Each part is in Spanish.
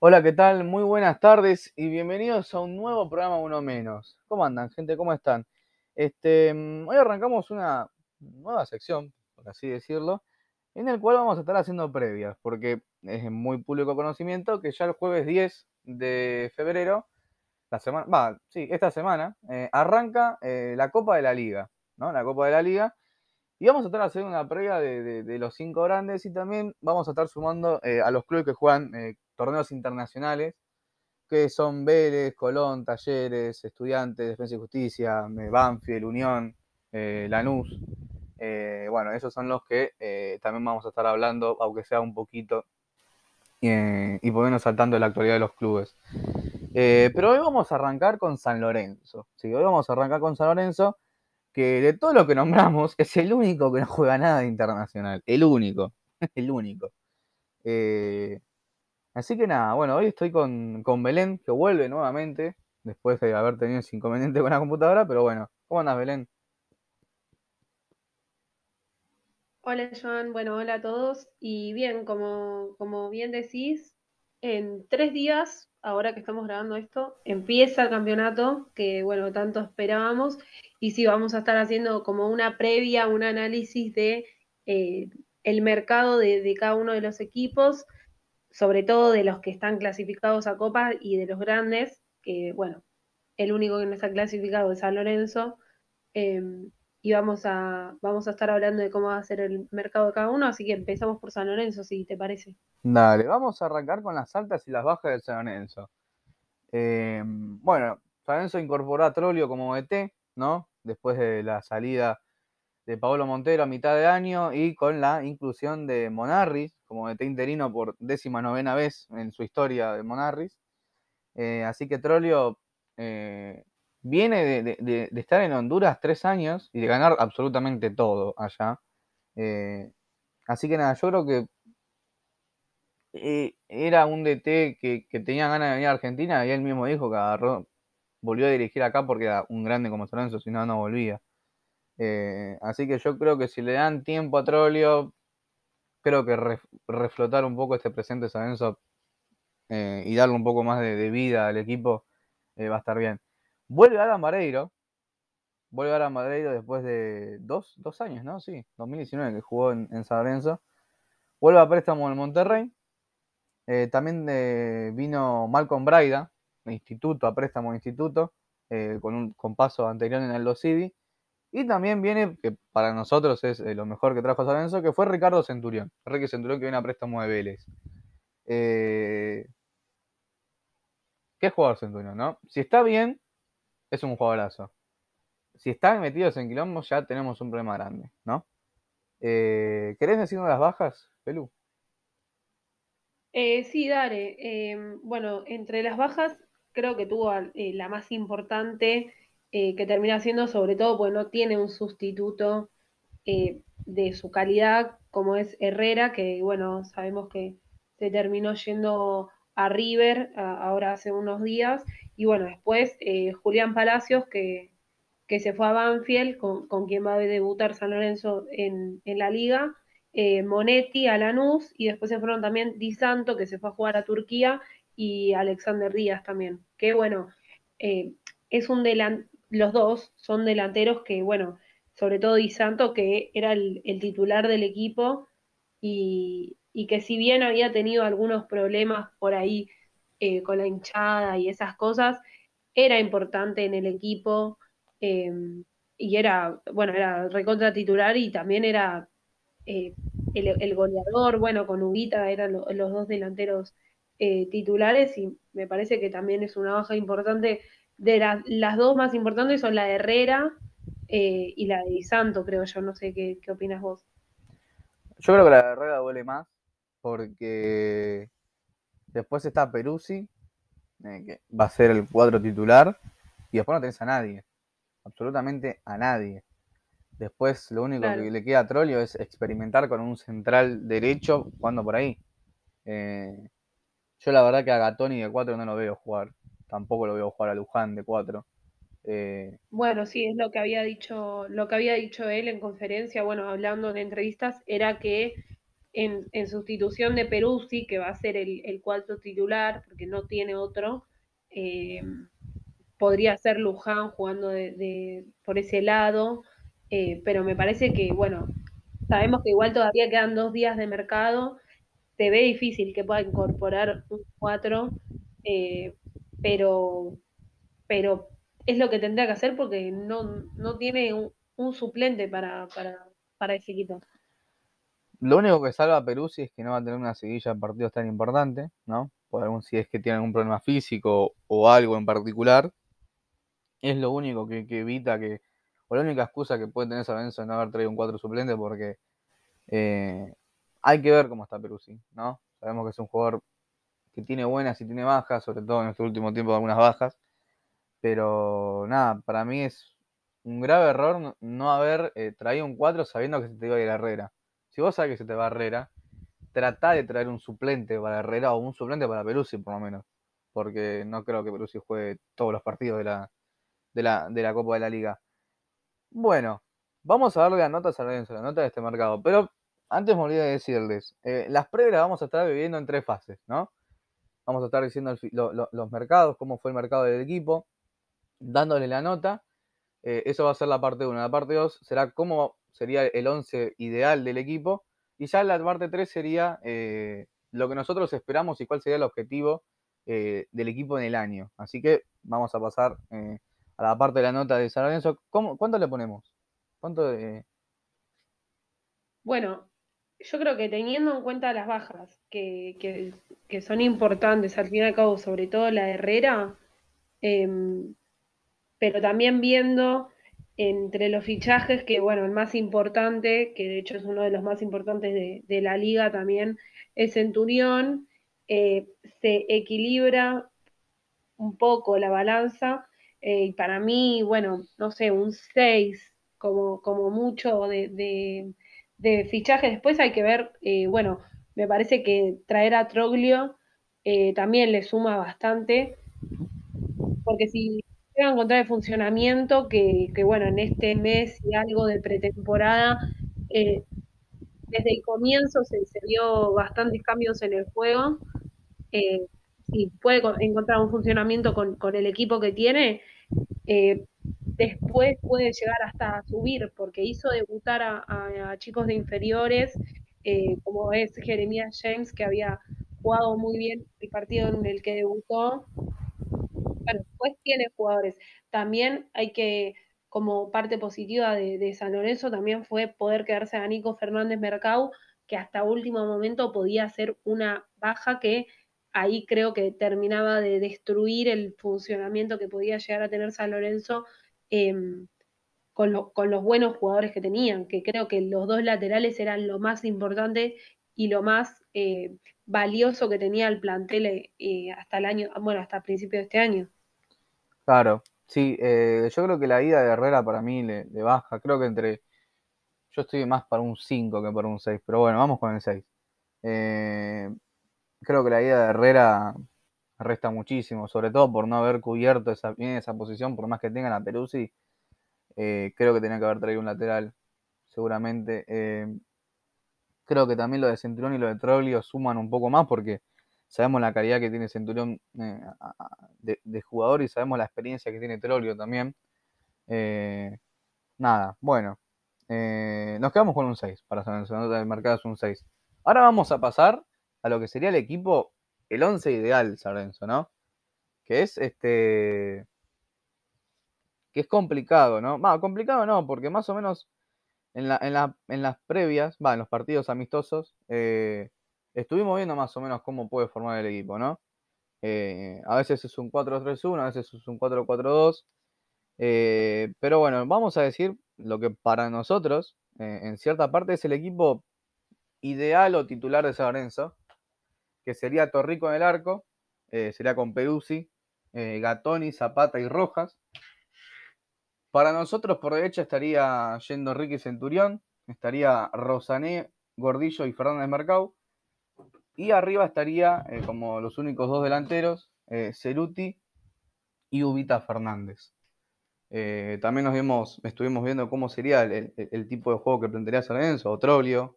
Hola, ¿qué tal? Muy buenas tardes y bienvenidos a un nuevo programa Uno Menos. ¿Cómo andan, gente? ¿Cómo están? Este, mm, hoy arrancamos una nueva sección, por así decirlo, en el cual vamos a estar haciendo previas, porque es muy público conocimiento que ya el jueves 10 de febrero, la semana, va, sí, esta semana, eh, arranca eh, la Copa de la Liga, ¿no? La Copa de la Liga. Y vamos a estar haciendo una previa de, los cinco grandes y también vamos a estar sumando eh, a los clubes que juegan torneos internacionales, que son Vélez, Colón, Talleres, Estudiantes, Defensa y Justicia, Banfield, Unión, eh, Lanús. Eh, bueno, esos son los que eh, también vamos a estar hablando, aunque sea un poquito, y ponernos saltando de la actualidad de los clubes. pero hoy vamos a arrancar con San Lorenzo. Sí, hoy vamos a arrancar con San Lorenzo, que de todo lo que nombramos es el único que no juega nada internacional. El único. el único. Así que nada, bueno, hoy estoy con, Belén, que vuelve nuevamente, después de haber tenido ese inconveniente con la computadora, pero bueno, ¿cómo andas, Belén? Hola, Joan, bueno, hola a todos. Y bien, como, como bien decís, en tres días, ahora que estamos grabando esto, empieza el campeonato, que bueno, tanto esperábamos, y sí, vamos a estar haciendo como una previa, un análisis de eh, el mercado de, de cada uno de los equipos sobre todo de los que están clasificados a Copa y de los grandes, que bueno, el único que no está clasificado es San Lorenzo. Em, y vamos a, vamos a estar hablando de cómo va a ser el mercado de cada uno, así que empezamos por San Lorenzo, si te parece. Dale, vamos a arrancar con las altas y las bajas del San Lorenzo. Em, bueno, San Lorenzo incorporó a Trolio como ET, ¿no? Después de la salida de Pablo Montero a mitad de año y con la inclusión de Monarris como DT interino por décima novena vez en su historia de Monarris. Eh, así que Trolio eh, viene de, estar en Honduras tres años y de ganar absolutamente todo allá. Eh, así que nada, yo creo que era un DT que, tenía ganas de venir a Argentina y él mismo dijo que agarró, volvió a dirigir acá porque era un grande como Lorenzo, si no, no volvía. así que yo creo que si le dan tiempo a Trolio, creo que reflotar un poco este presente San eh, y darle un poco más de, vida al equipo eh, va a estar bien. Vuelve Adam Mareiro. Vuelve Adam Mareiro después de dos, años, ¿no? Sí, 2019 que jugó en, San Lorenzo. Vuelve a préstamo en Monterrey. Eh, también vino Malcolm Braida, instituto, a préstamo instituto, con un con paso anterior en el Los City. Y también viene, que para nosotros es eh, lo mejor que trajo San que fue Ricardo Centurión. Ricky Centurión que viene a préstamo de Vélez. Eh, ¿Qué jugador Centurión, no? Si está bien, es un jugadorazo. Si están metidos en quilombo, ya tenemos un problema grande, ¿no? Eh, ¿Querés decirnos las bajas, Pelú? sí, Dare. Em, bueno, entre las bajas, creo que tuvo la más importante eh, que termina siendo sobre todo porque no tiene un sustituto eh, de su calidad como es Herrera, que bueno, sabemos que se terminó yendo a River ahora hace unos días, y bueno, después eh, Julián Palacios, que, se fue a Banfield, con, quien va a debutar San Lorenzo en, la liga, Monetti a Lanús, y después se fueron también Di Santo, que se fue a jugar a Turquía, y Alexander Díaz también, que bueno, es un delantero los dos son delanteros que, bueno, sobre todo Di Santo, que era el, titular del equipo y, que si bien había tenido algunos problemas por ahí eh, con la hinchada y esas cosas, era importante en el equipo em, y era, bueno, era recontra titular y también era eh, el, goleador, bueno, con Huguita eran los dos delanteros eh, titulares y me parece que también es una baja importante de las dos más importantes son la de Herrera eh, y la de Santo, creo yo. No sé qué, opinas vos. Yo creo que la de Herrera duele más porque después está Peruzzi, eh, que va a ser el cuadro titular, y después no tenés a nadie, absolutamente a nadie. Después lo único que le queda a Trolio es experimentar con un central derecho jugando por ahí. Eh, yo la verdad que a Gatoni de 4 no lo veo jugar tampoco lo veo jugar a Luján de 4. Eh, bueno, sí, es lo que había dicho, lo que había dicho él en conferencia, bueno, hablando en entrevistas, era que en, sustitución de Peruzzi, que va a ser el, el cuarto titular, porque no tiene otro. Eh, podría ser Luján jugando de, por ese lado, eh, pero me parece que, bueno, sabemos que igual todavía quedan dos días de mercado, se ve difícil que pueda incorporar un 4, eh, pero, pero es lo que tendría que hacer porque no, no tiene un, suplente para, para, para ese equipo. Lo único que salva a Peruzzi es que no va a tener una seguilla de partidos tan importante, ¿no? Por algún, si es que tiene algún problema físico o algo en particular. Es lo único que, evita que, o la única excusa que puede tener Sabenzo de no haber traído un 4 suplente porque eh, hay que ver cómo está Peruzzi, ¿no? Sabemos que es un jugador que tiene buenas y tiene bajas, sobre todo en este último tiempo algunas bajas. Pero nada, para mí es un grave error no haber eh, traído un 4 sabiendo que se te iba a ir Herrera. Si vos sabes que se te va Herrera, trata de traer un suplente para Herrera o un suplente para Peruzzi por lo menos. Porque no creo que Peruzzi juegue todos los partidos de la, de la, de la Copa de la Liga. Bueno, vamos a darle las notas a la nota de este mercado. Pero antes me olvidé de decirles, eh, las previas vamos a estar viviendo en tres fases, ¿no? Vamos a estar diciendo los mercados, cómo fue el mercado del equipo, dándole la nota. Eh, eso va a ser la parte 1. La parte 2 será cómo sería el 11 ideal del equipo. Y ya la parte 3 sería eh, lo que nosotros esperamos y cuál sería el objetivo del equipo en el año. Así que vamos a pasar a la parte de la nota de San Lorenzo. ¿Cuánto le ponemos? ¿Cuánto. Bueno, yo creo que teniendo en cuenta las bajas, que, son importantes, al fin y al cabo, sobre todo la Herrera, em, pero también viendo entre los fichajes, que bueno, el más importante, que de hecho es uno de los más importantes de, la liga también, es Centurión, eh, se equilibra un poco la balanza eh, y para mí, bueno, no sé, un 6 como, como mucho de, fichaje. Después hay que ver, eh, bueno, me parece que traer a Troglio eh, también le suma bastante, porque si llega a encontrar el funcionamiento, que, que, bueno, en este mes y algo de pretemporada, desde el comienzo se, se, vio bastantes cambios en el juego si puede encontrar un funcionamiento con, el equipo que tiene, eh, después puede llegar hasta subir, porque hizo debutar a, chicos de inferiores, eh, como es Jeremías James, que había jugado muy bien el partido en el que debutó. Bueno, después tiene jugadores. También hay que, como parte positiva de, de San Lorenzo, también fue poder quedarse a Nico Fernández Mercado, que hasta último momento podía ser una baja que ahí creo que terminaba de destruir el funcionamiento que podía llegar a tener San Lorenzo em, con, los buenos jugadores que tenían, que creo que los dos laterales eran lo más importante y lo más eh, valioso que tenía el plantel eh, hasta el año, bueno, hasta principio de este año. Claro, sí, eh, yo creo que la ida de Herrera para mí le, baja, creo que entre, yo estoy más para un 5 que para un 6, pero bueno, vamos con el 6 creo que la ida de Herrera resta muchísimo, sobre todo por no haber cubierto esa, bien esa posición, por más que tengan a Peruzzi, eh, creo que tenía que haber traído un lateral, seguramente. Eh, creo que también lo de Centurión y lo de Troglio suman un poco más porque sabemos la calidad que tiene Centurión eh, de, jugador y sabemos la experiencia que tiene Troglio también. nada, bueno, nos quedamos con un 6 para la nota del mercado es un 6. Ahora vamos a pasar a lo que sería el equipo, el 11 ideal, Sarenzo, ¿no? Que es este. que es complicado, ¿no? Va, complicado no, porque más o menos en, la, en, las previas, va, en los partidos amistosos, eh, estuvimos viendo más o menos cómo puede formar el equipo, ¿no? Eh, a veces es un 4-3-1, a veces es un 4-4-2. Eh, pero bueno, vamos a decir lo que para nosotros, en cierta parte, es el equipo ideal o titular de San Lorenzo que sería Torrico en el arco, eh, sería con Peruzzi, eh, Gatoni, Zapata y Rojas. Para nosotros por derecha estaría yendo Ricky Centurión, estaría Rosané, Gordillo y Fernández Mercado. Y arriba estaría eh, como los únicos dos delanteros, Ceruti y Ubita Fernández. también nos vimos, estuvimos viendo cómo sería el, tipo de juego que plantearía San Lorenzo, o Troglio,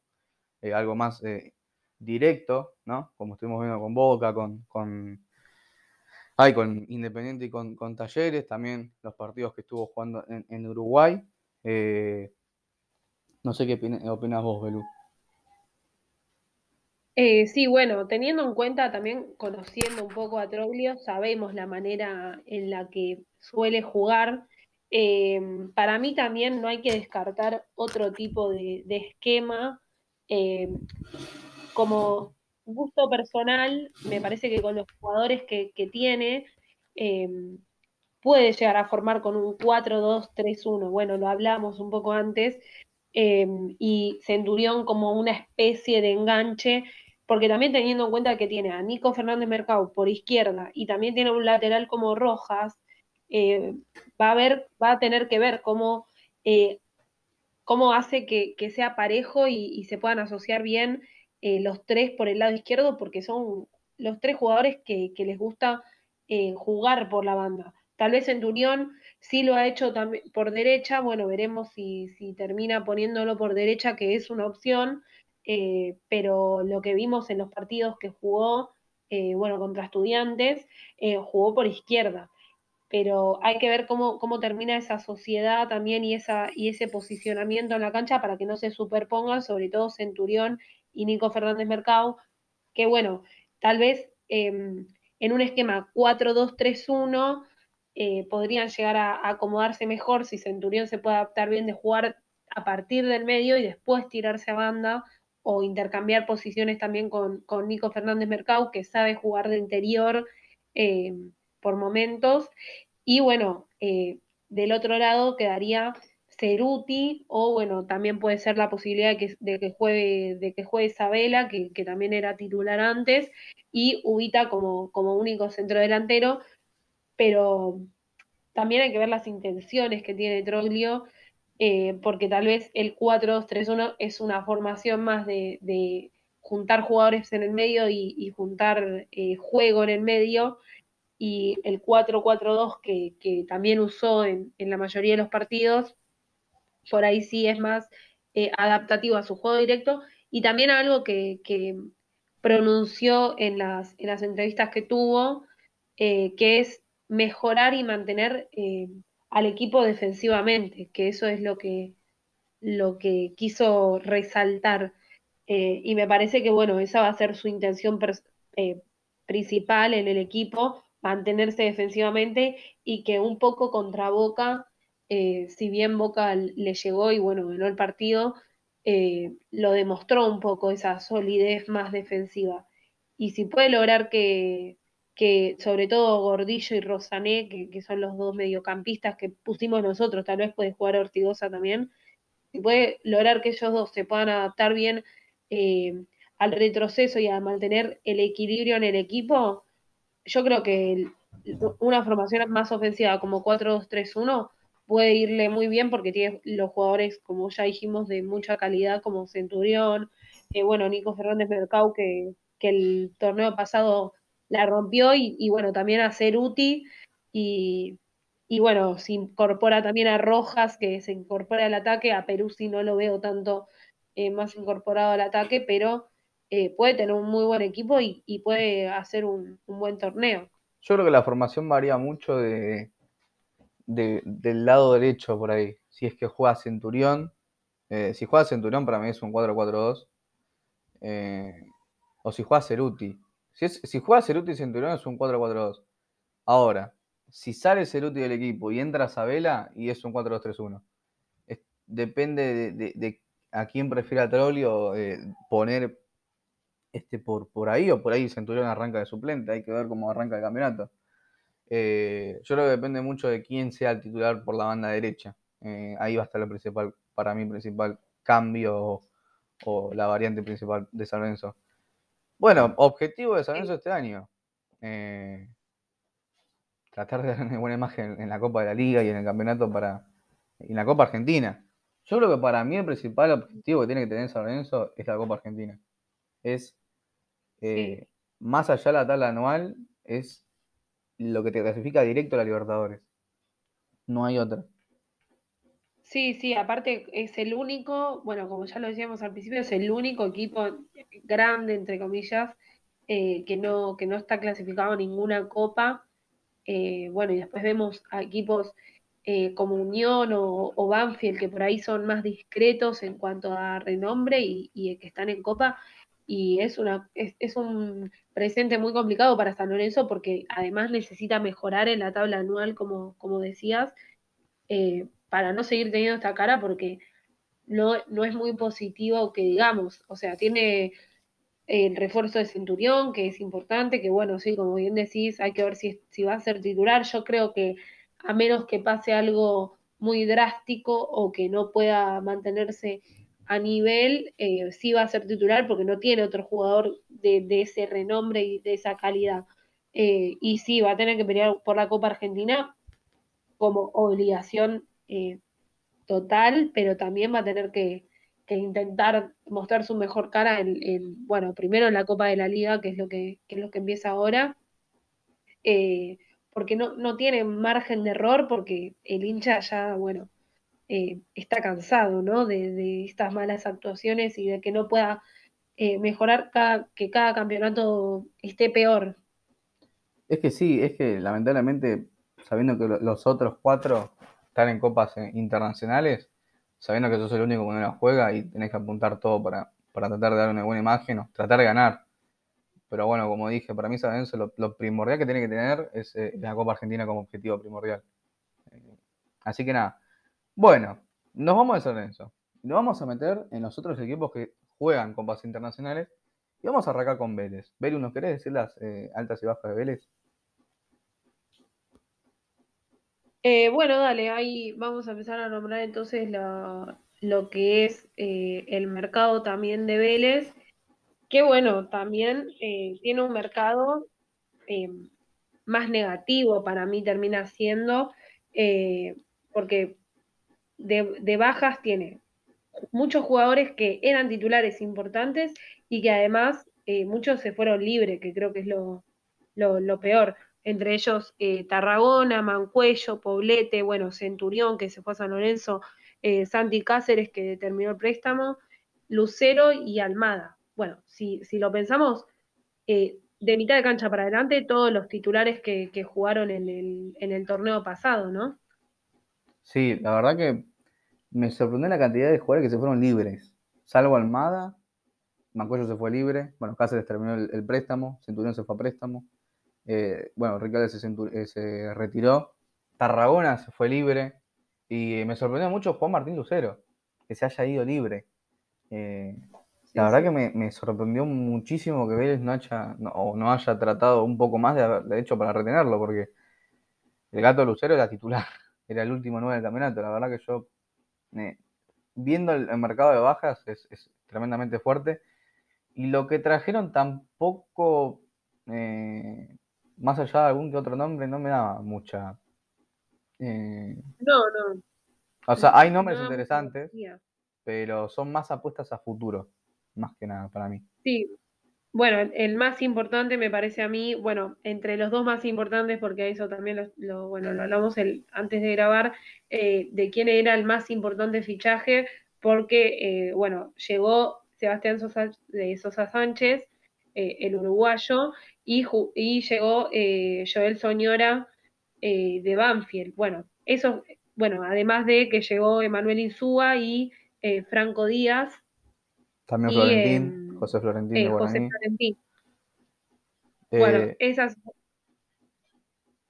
eh, algo más eh, directo, ¿no? Como estuvimos viendo con Boca, con, con, con Independiente y con, Talleres, también los partidos que estuvo jugando en, Uruguay. no sé qué opinas vos, Belú. Eh, sí, bueno, teniendo en cuenta también, conociendo un poco a Troglio, sabemos la manera en la que suele jugar. Em, para mí también no hay que descartar otro tipo de, esquema. Em, como gusto personal, me parece que con los jugadores que, tiene, em, puede llegar a formar con un 4-2-3-1. Bueno, lo hablamos un poco antes. y Centurión como una especie de enganche porque también teniendo en cuenta que tiene a Nico Fernández Mercado por izquierda y también tiene un lateral como Rojas, eh, va, a ver, va a tener que ver cómo, eh, cómo hace que, sea parejo y, se puedan asociar bien eh, los tres por el lado izquierdo, porque son los tres jugadores que, les gusta jugar por la banda. Tal vez Centurión sí lo ha hecho por derecha, bueno, veremos si, si termina poniéndolo por derecha, que es una opción eh, pero lo que vimos en los partidos que jugó, eh, bueno, contra estudiantes, eh, jugó por izquierda. Pero hay que ver cómo, cómo termina esa sociedad también y, esa, y ese posicionamiento en la cancha para que no se superpongan, sobre todo Centurión y Nico Fernández Mercado, que bueno, tal vez em, en un esquema 4-2-3-1 podrían llegar a, acomodarse mejor si Centurión se puede adaptar bien de jugar a partir del medio y después tirarse a banda o intercambiar posiciones también con, Nico Fernández Mercado, que sabe jugar de interior eh, por momentos. Y bueno, eh, del otro lado quedaría Ceruti, o bueno, también puede ser la posibilidad de que, juegue, de que juegue Isabela, que, también era titular antes, y Ubita como, como único centro delantero, pero también hay que ver las intenciones que tiene Troglio eh, porque tal vez el 4-2-3-1 es una formación más de, juntar jugadores en el medio y, juntar eh, juego en el medio, y el 4-4-2 que, también usó en, la mayoría de los partidos, por ahí sí es más eh, adaptativo a su juego directo, y también algo que, pronunció en las, en las entrevistas que tuvo, que es mejorar y mantener al equipo defensivamente, que eso es lo que, lo que quiso resaltar. Eh, y me parece que, bueno, esa va a ser su intención eh, principal en el equipo, mantenerse defensivamente y que un poco contra Boca, eh, si bien Boca le llegó y, bueno, ganó el partido, lo demostró un poco esa solidez más defensiva. Y si puede lograr que, que sobre todo Gordillo y Rosané, que, son los dos mediocampistas que pusimos nosotros, tal vez puede jugar Ortigosa también, si puede lograr que ellos dos se puedan adaptar bien eh, al retroceso y a mantener el equilibrio en el equipo, yo creo que una formación más ofensiva como 4-2-3-1 puede irle muy bien porque tiene los jugadores, como ya dijimos, de mucha calidad como Centurión, eh, bueno, Nico Fernández Mercado, que, que el torneo pasado la rompió y, bueno, también a Ceruti y, y bueno, se incorpora también a Rojas, que se incorpora al ataque, a Perú si no lo veo tanto eh, más incorporado al ataque, pero eh, puede tener un muy buen equipo y, puede hacer un, buen torneo. Yo creo que la formación varía mucho de, del lado derecho por ahí. Si es que juega Centurión, eh, si juega Centurión para mí es un 4-4-2, o si juega Ceruti. Si, es, si juega Ceruti y Centurión es un 4-4-2. Ahora, si sale Ceruti del equipo y entra Sabela y es un 4-2-3-1. Depende de, a quién prefiera Trolio eh, poner este por, por ahí o por ahí Centurión arranca de suplente. Hay que ver cómo arranca el campeonato. Eh, yo creo que depende mucho de quién sea el titular por la banda derecha. Eh, ahí va a estar el principal, para mí, principal cambio o, o la variante principal de San Lorenzo. Bueno, objetivo de San Lorenzo este año. Eh, tratar de dar una buena imagen en la Copa de la Liga y en el campeonato para. en la Copa Argentina. Yo creo que para mí el principal objetivo que tiene que tener San Lorenzo es la Copa Argentina. Es. Más allá de la tabla anual, es lo que te clasifica directo a la Libertadores. No hay otra. Sí, sí, aparte es el único, bueno, como ya lo decíamos al principio, es el único equipo grande, entre comillas, eh, que no, que no está clasificado a ninguna copa. Eh, bueno, y después vemos a equipos eh, como Unión o, Banfield, que por ahí son más discretos en cuanto a renombre y, que están en Copa. Y es, una, es, un presente muy complicado para San Lorenzo porque además necesita mejorar en la tabla anual, como, como decías, eh, para no seguir teniendo esta cara porque no, no es muy positivo que digamos. O sea, tiene el refuerzo de Centurión, que es importante, que bueno, sí, como bien decís, hay que ver si, si va a ser titular. Yo creo que a menos que pase algo muy drástico o que no pueda mantenerse a nivel, eh, sí va a ser titular porque no tiene otro jugador de, ese renombre y de esa calidad. Eh, y sí, va a tener que pelear por la Copa Argentina como obligación eh, total, pero también va a tener que, intentar mostrar su mejor cara en, bueno, primero en la Copa de la Liga, que es lo que, que es lo que empieza ahora porque no, no tiene margen de error, porque el hincha ya, bueno, eh, está cansado, ¿no? De, estas malas actuaciones y de que no pueda eh, mejorar cada, que cada campeonato esté peor. Es que sí, es que lamentablemente, sabiendo que los otros cuatro están en copas eh, internacionales, sabiendo que sos el único que no la juega y tenés que apuntar todo para, para tratar de dar una buena imagen o tratar de ganar. Pero bueno, como dije, para mí San lo, primordial que tiene que tener es la Copa Argentina como objetivo primordial. Así que nada. Bueno, nos vamos a San Lorenzo. Nos vamos a meter en los otros equipos que juegan copas internacionales. Y vamos a arrancar con Vélez. Vélez, ¿nos querés decir las eh, altas y bajas de Vélez? bueno, dale, ahí vamos a empezar a nombrar entonces lo que es el mercado también de Vélez que bueno, también eh, tiene un mercado eh, más negativo para mí termina siendo, eh, porque de, bajas tiene muchos jugadores que eran titulares importantes y que además muchos se fueron libres, que creo que es lo, lo peor. Entre ellos Tarragona, Mancuello, Poblete, bueno, Centurión, que se fue a San Lorenzo, Santi Cáceres, que terminó el préstamo, Lucero y Almada bueno, si, si lo pensamos, eh, de mitad de cancha para adelante, todos los titulares que, jugaron en el, en el, torneo pasado, ¿no? Sí, la verdad que me sorprendió la cantidad de jugadores que se fueron libres, salvo Almada, Mancuello se fue libre, bueno, Cáceres terminó el, préstamo, Centurión se fue a préstamo, eh, bueno, Ricardo se, eh, se, retiró, Tarragona se fue libre, y me sorprendió mucho Juan Martín Lucero, que se haya ido libre. La verdad que me, sorprendió muchísimo que Vélez no haya, no, o no haya tratado un poco más de, hecho para retenerlo, porque el gato Lucero era titular, era el último nueve del campeonato. La verdad que yo, viendo el, mercado de bajas, es, tremendamente fuerte. Y lo que trajeron tampoco, eh, más allá de algún que otro nombre, no me daba mucha. Eh, no, no. O sea, hay nombres interesantes, pero son más apuestas a futuro más que nada para mí. Sí, bueno, el más importante me parece a mí, bueno, entre los dos más importantes, porque eso también lo, bueno, lo hablamos el, antes de grabar, eh, de quién era el más importante fichaje, porque, eh, bueno, llegó Sebastián Sosa, de Sosa Sánchez, eh, el uruguayo, y, y llegó Joel Soñora de Banfield. Bueno, eso, bueno, además de que llegó Emanuel Insúa y Franco Díaz, también Florentín, José Florentín eh, José Florentín. bueno, eh, esas.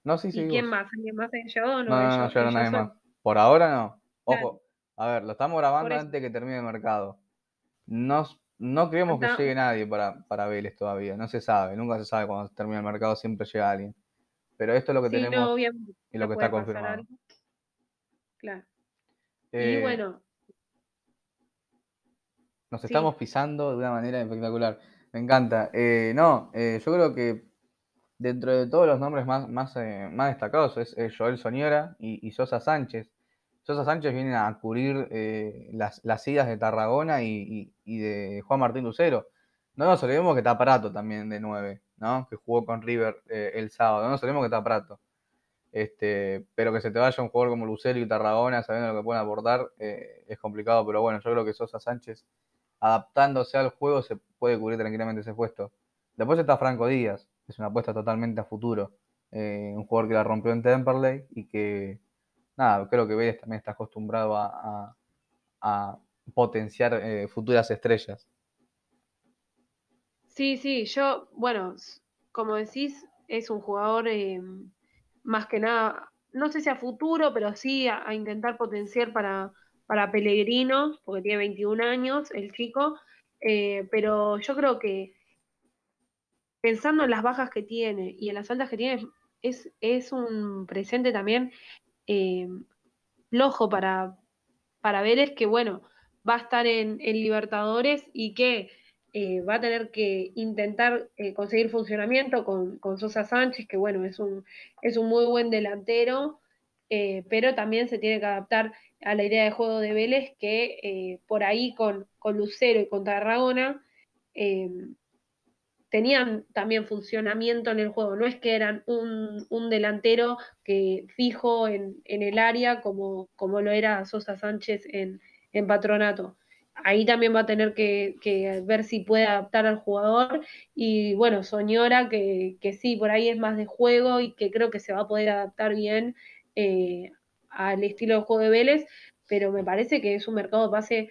No, sí, sí. ¿Y quién más? ¿Alguien más llegado? No, no, no, no llegaron nadie más. Por ahora no. Ojo, a ver, lo estamos grabando antes que termine el mercado. No, no creemos que llegue nadie para, para Vélez todavía. No se sabe, nunca se sabe cuando termina el mercado, siempre llega alguien. Pero esto es lo que tenemos y lo que está confirmado. Claro. y eh, bueno, nos estamos pisando de una manera espectacular. Me encanta. Eh, no, eh, yo creo que dentro de todos los nombres más, más, eh, más destacados es, Joel Soñora y, Sosa Sánchez. Sosa Sánchez viene a cubrir las, las idas de Tarragona y, de Juan Martín Lucero. No nos olvidemos que está Prato también de 9, ¿no? Que jugó con River el sábado. No nos olvidemos que está Prato. Este, pero que se te vaya un jugador como Lucero y Tarragona sabiendo lo que pueden aportar es complicado, pero bueno, yo creo que Sosa Sánchez, adaptándose al juego, se puede cubrir tranquilamente ese puesto. Después está Franco Díaz, es una apuesta totalmente a futuro. Eh, un jugador que la rompió en Temperley y que, nada, creo que Vélez también está acostumbrado a, potenciar eh, futuras estrellas. Sí, sí, yo, bueno, como decís, es un jugador eh, más que nada, no sé si a futuro, pero sí a, intentar potenciar para, para Pellegrino, porque tiene 21 años el chico, pero yo creo que pensando en las bajas que tiene y en las altas que tiene, es, es un presente también eh, flojo para, para Vélez, que bueno, va a estar en, Libertadores y que eh, va a tener que intentar eh, conseguir funcionamiento con, Sosa Sánchez, que bueno, es un, es un muy buen delantero, pero también se tiene que adaptar a la idea de juego de Vélez, que por ahí con, con Lucero y con Tarragona tenían también funcionamiento en el juego, no es que eran un, delantero que fijo en, el área como, como, lo era Sosa Sánchez en, patronato. Ahí también va a tener que, ver si puede adaptar al jugador y bueno, Soñora que, que, sí, por ahí es más de juego y que creo que se va a poder adaptar bien eh, al estilo de juego de Vélez, pero me parece que es un mercado de pase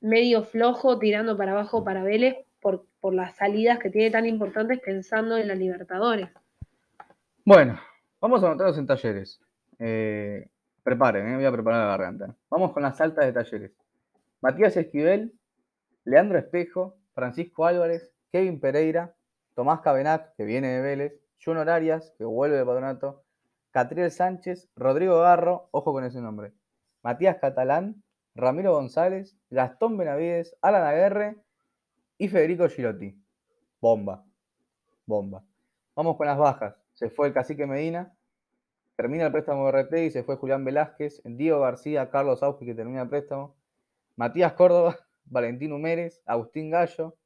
medio flojo, tirando para abajo para Vélez, por, las salidas que tiene tan importantes pensando en la Libertadores. Bueno, vamos a anotarlos en talleres. Eh, preparen, eh, voy a preparar la garganta. Vamos con las altas de talleres. Matías Esquivel, Leandro Espejo, Francisco Álvarez, Kevin Pereira, Tomás Cabenac, que viene de Vélez, Juno Arias, que vuelve de Patronato, Catriel Sánchez, Rodrigo Garro, ojo con ese nombre, Matías Catalán, Ramiro González, Gastón Benavides, Alan Aguerre y Federico Girotti. Bomba. Bomba. Vamos con las bajas. Se fue el cacique Medina. Termina el préstamo de RT y se fue Julián Velázquez. Diego García, Carlos Auski que termina el préstamo. Matías Córdoba, Valentín Humérez, Agustín Gallo,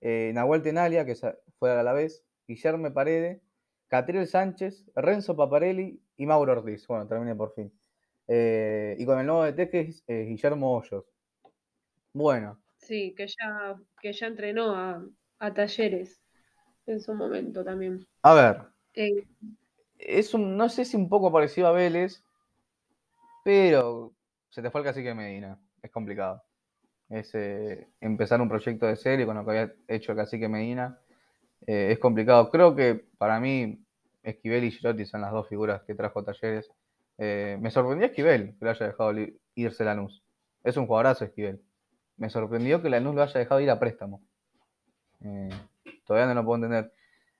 eh, Nahuel Tenalia, que fue a la vez, Guillermo Parede, Catriel Sánchez, Renzo Paparelli y Mauro Ortiz. Bueno, terminé por fin. Eh, y con el nuevo DT que es eh, Guillermo Hoyos. Bueno, Sí, que ya, que ya entrenó a, talleres en su momento también. A ver. Eh, es un, no sé si un poco parecido a Vélez, pero se te fue el cacique Medina. Es complicado. Es empezar un proyecto de serie con lo que había hecho el cacique Medina. Eh, es complicado. Creo que para mí Esquivel y Girotti son las dos figuras que trajo Talleres. me sorprendió Esquivel que lo haya dejado irse Lanús. Es un jugadorazo Esquivel me sorprendió que Lanús lo haya dejado ir a préstamo. Eh, todavía no lo puedo entender.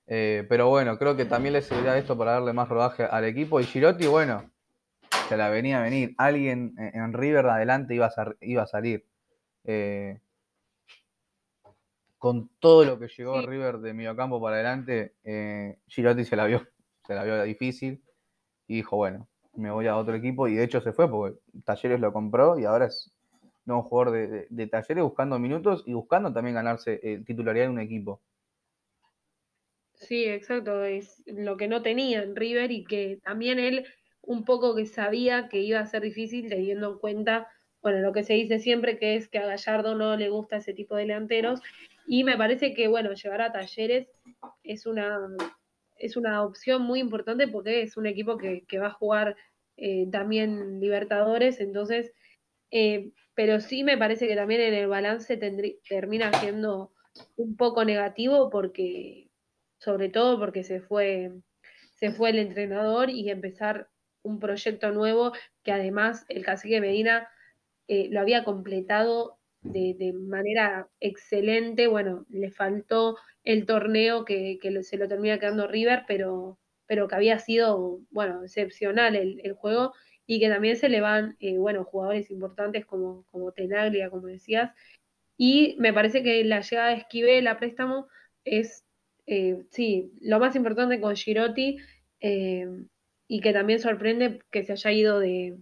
Eh, pero bueno, creo que también le servirá esto para darle más rodaje al equipo. Y Girotti, bueno, se la venía a venir. Alguien en River de adelante iba a, iba a salir. Eh, con todo lo que llegó River de mediocampo para adelante, Girotti se la vio, se la vio difícil y dijo, bueno, me voy a otro equipo y de hecho se fue porque Talleres lo compró y ahora es no un jugador de, talleres buscando minutos y buscando también ganarse eh, titularidad en un equipo. Sí, exacto, es lo que no tenía en River y que también él un poco que sabía que iba a ser difícil teniendo en cuenta, bueno, lo que se dice siempre que es que a Gallardo no le gusta ese tipo de delanteros y me parece que, bueno, llegar a Talleres es una, es una opción muy importante porque es un equipo que, va a jugar eh, también Libertadores, entonces eh, pero sí me parece que también en el balance termina siendo un poco negativo porque, sobre todo porque se fue, se fue el entrenador y empezar un proyecto nuevo que además el cacique Medina eh, lo había completado de, manera excelente. Bueno, le faltó el torneo que, se lo termina quedando River, pero, pero que había sido, bueno, excepcional el, el juego y que también se le van, eh, bueno, jugadores importantes como, como Tenaglia, como decías. Y me parece que la llegada de Esquivel a préstamo es, eh, sí, lo más importante con Girotti eh, y que también sorprende que se haya ido de...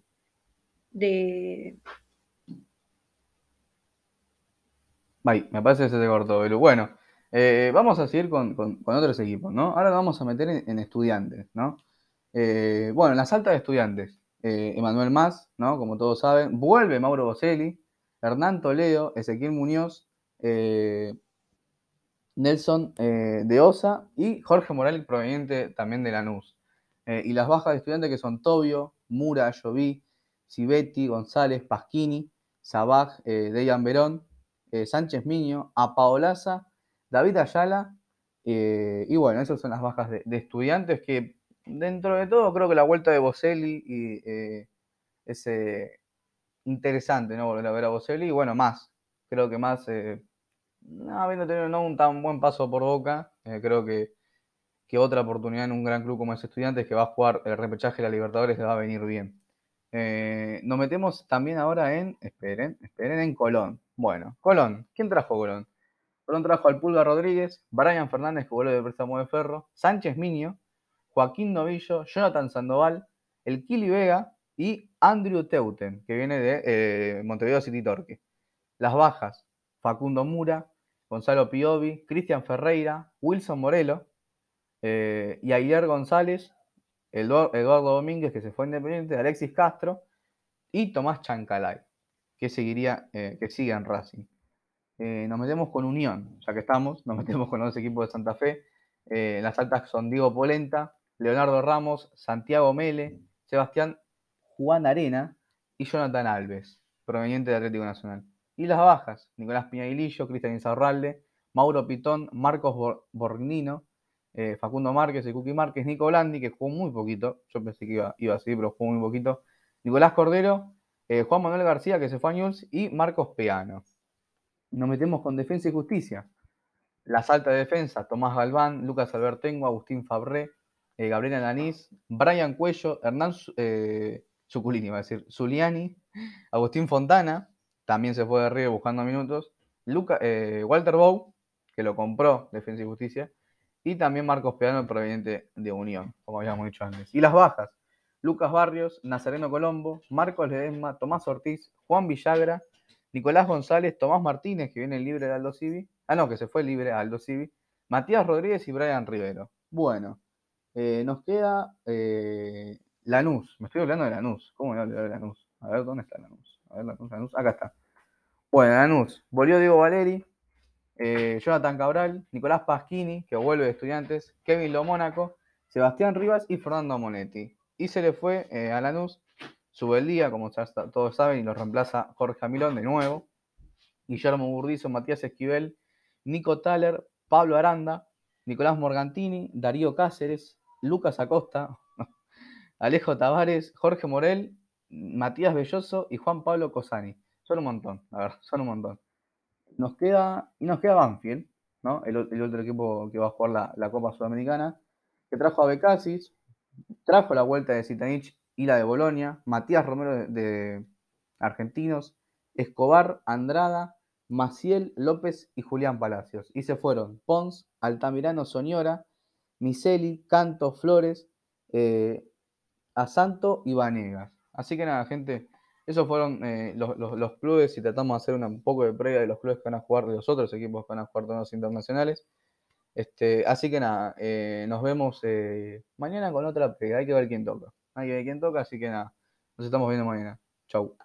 me parece que se te cortó, pero bueno, vamos a seguir con, otros equipos, ¿no? Ahora vamos a meter en, estudiantes, ¿no? Eh, bueno, en las altas de estudiantes, eh, Emanuel Más, ¿no? Como todos saben, vuelve Mauro Boselli, Hernán Toledo, Ezequiel Muñoz, eh, Nelson de Osa y Jorge Morales, proveniente también de Lanús. y las bajas de estudiantes que son Tobio, Mura, Lloví, Cibetti, González, Pasquini, Sabaj, Dejan Verón, Sánchez Miño, Apaolaza, David Ayala y bueno, esas son las bajas de estudiantes que dentro de todo, creo que la vuelta de Boselli y, eh, es eh, interesante, ¿no? Volver a ver a Boselli. Y bueno, más. Creo que más, eh, habiendo tenido no un tan buen paso por boca, creo que, que, otra oportunidad en un gran club como es Estudiantes, que va a jugar el repechaje de la Libertadores, le va a venir bien. Nos metemos también ahora en, esperen, esperen, en Colón. Bueno, Colón. ¿Quién trajo Colón? Colón trajo al Pulga Rodríguez, Brian Fernández, que vuelve de préstamo de Ferro, Sánchez Miño, Joaquín Novillo, Jonathan Sandoval, el Kili Vega y Andrew Teuten, que viene de eh, Montevideo City Torque. Las bajas, Facundo Mura, Gonzalo Piovi, Cristian Ferreira, Wilson Morelo eh, y Ayer González, Eduardo Domínguez, que se fue independiente, Alexis Castro y Tomás Chancalay, que seguiría, eh, que sigue en Racing. nos metemos con Unión, ya que estamos, nos metemos con los equipos de Santa Fe. las altas son Diego Polenta, Leonardo Ramos, Santiago Mele, Sebastián Juan Arena y Jonathan Alves, proveniente de Atlético Nacional. Y las bajas, Nicolás Piñaguilillo, Cristian Insaurralde, Mauro Pitón, Marcos Borgnino, eh, Facundo Márquez y Cookie Márquez, Nico Blandi, que jugó muy poquito, yo pensé que iba, iba a seguir, pero jugó muy poquito, Nicolás Cordero, eh, Juan Manuel García, que se fue a News, y Marcos Peano. Nos metemos con Defensa y Justicia. Las altas de defensa, Tomás Galván, Lucas Albertengo, Agustín Fabré, eh, Gabriel Brian Cuello, Hernán eh, Suculini, va a decir, Zuliani, Agustín Fontana, también se fue de Río buscando minutos, eh, Walter Bow, que lo compró Defensa y Justicia, y también Marcos Peano, proveniente de Unión, como habíamos dicho antes. Y las bajas, Lucas Barrios, Nazareno Colombo, Marcos Ledesma, Tomás Ortiz, Juan Villagra, Nicolás González, Tomás Martínez, que viene libre de Aldo Civi, ah no, que se fue libre a Aldo Civi, Matías Rodríguez y Brian Rivero. Bueno, eh, nos queda eh, Lanús. Me estoy hablando de Lanús. ¿Cómo me hablo de Lanús? A ver, ¿dónde está Lanús? A ver, Lanús, Lanús. Acá está. Bueno, Lanús. Volvió Diego Valeri, eh, Jonathan Cabral, Nicolás Pasquini, que vuelve de estudiantes, Kevin Lomónaco, Sebastián Rivas y Fernando Monetti. Y se le fue a Lanús día, como todos saben, y lo reemplaza Jorge Amilón de nuevo. Guillermo Burdizo, Matías Esquivel, Nico Thaler, Pablo Aranda, Nicolás Morgantini, Darío Cáceres, Lucas Acosta, Alejo Tavares, Jorge Morel, Matías Belloso y Juan Pablo Cosani. Son un montón, a ver, son un montón. Nos queda, nos queda Banfield, ¿no? El, otro equipo que va a jugar la, Copa Sudamericana, que trajo a Becasis, trajo la vuelta de Zitanich y la de Bolonia, Matías Romero de, de Argentinos, Escobar, Andrada, Maciel López y Julián Palacios. Y se fueron Pons, Altamirano Soñora, Miseli, Canto, Flores, eh, Asanto y Vanegas. Así que nada, gente, esos fueron eh, los, clubes y tratamos de hacer un poco de previa de los clubes que van a jugar, de los otros equipos que van a jugar torneos internacionales. Este, así que nada, eh, nos vemos mañana con otra previa. Hay que ver quién toca. Hay que ver quién toca, así que nada, nos estamos viendo mañana. Chau.